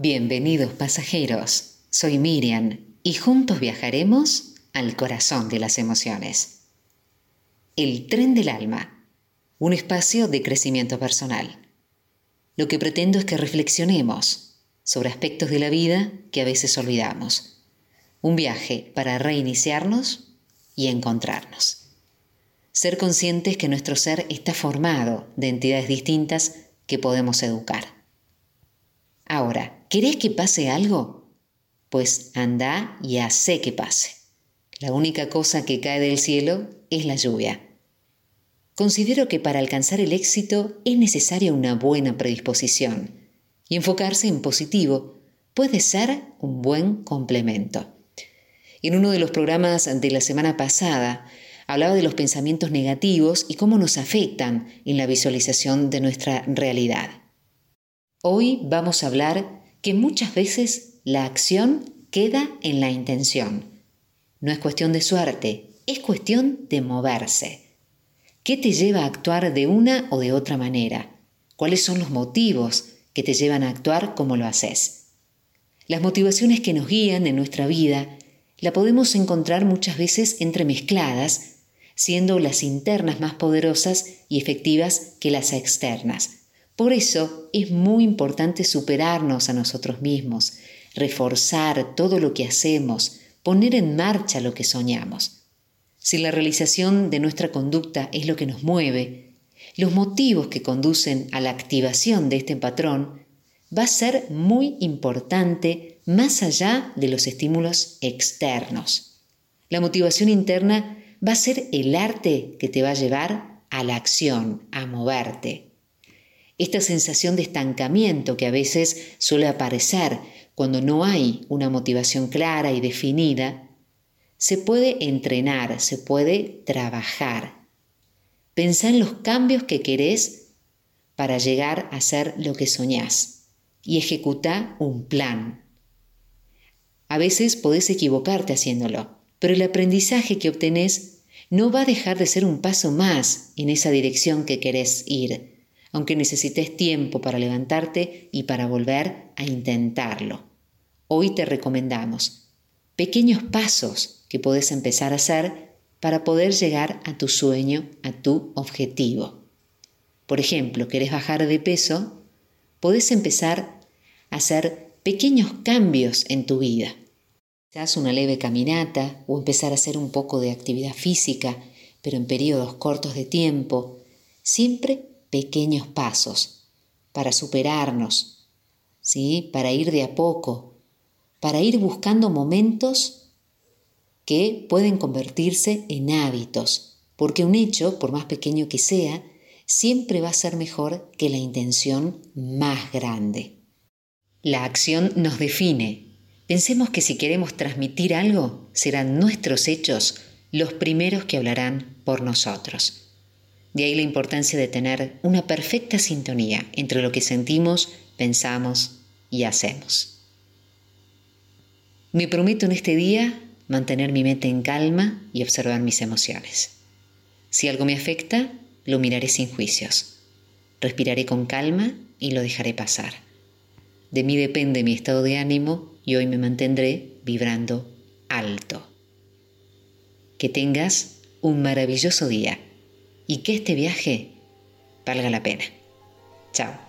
Bienvenidos pasajeros, soy Miriam y juntos viajaremos al corazón de las emociones. El tren del alma, un espacio de crecimiento personal. Lo que pretendo es que reflexionemos sobre aspectos de la vida que a veces olvidamos. Un viaje para reiniciarnos y encontrarnos. Ser conscientes que nuestro ser está formado de entidades distintas que podemos educar. ¿Querés que pase algo? Pues anda y hace que pase. La única cosa que cae del cielo es la lluvia. Considero que para alcanzar el éxito es necesaria una buena predisposición y enfocarse en positivo puede ser un buen complemento. En uno de los programas de la semana pasada hablaba de los pensamientos negativos y cómo nos afectan en la visualización de nuestra realidad. Hoy vamos a hablar que muchas veces la acción queda en la intención. No es cuestión de suerte, es cuestión de moverse. ¿Qué te lleva a actuar de una o de otra manera? ¿Cuáles son los motivos que te llevan a actuar como lo haces? Las motivaciones que nos guían en nuestra vida la podemos encontrar muchas veces entremezcladas, siendo las internas más poderosas y efectivas que las externas. Por eso es muy importante superarnos a nosotros mismos, reforzar todo lo que hacemos, poner en marcha lo que soñamos. Si la realización de nuestra conducta es lo que nos mueve, los motivos que conducen a la activación de este patrón va a ser muy importante más allá de los estímulos externos. La motivación interna va a ser el arte que te va a llevar a la acción, a moverte. Esta sensación de estancamiento que a veces suele aparecer cuando no hay una motivación clara y definida, se puede entrenar, se puede trabajar. Pensá en los cambios que querés para llegar a ser lo que soñás y ejecuta un plan. A veces podés equivocarte haciéndolo, pero el aprendizaje que obtenés no va a dejar de ser un paso más en esa dirección que querés ir aunque necesites tiempo para levantarte y para volver a intentarlo. Hoy te recomendamos pequeños pasos que puedes empezar a hacer para poder llegar a tu sueño, a tu objetivo. Por ejemplo, querés bajar de peso, podés empezar a hacer pequeños cambios en tu vida. Quizás una leve caminata o empezar a hacer un poco de actividad física, pero en periodos cortos de tiempo, siempre pequeños pasos para superarnos, ¿sí? para ir de a poco, para ir buscando momentos que pueden convertirse en hábitos, porque un hecho, por más pequeño que sea, siempre va a ser mejor que la intención más grande. La acción nos define. Pensemos que si queremos transmitir algo, serán nuestros hechos los primeros que hablarán por nosotros. De ahí la importancia de tener una perfecta sintonía entre lo que sentimos, pensamos y hacemos. Me prometo en este día mantener mi mente en calma y observar mis emociones. Si algo me afecta, lo miraré sin juicios. Respiraré con calma y lo dejaré pasar. De mí depende mi estado de ánimo y hoy me mantendré vibrando alto. Que tengas un maravilloso día y que este viaje valga la pena. Chao.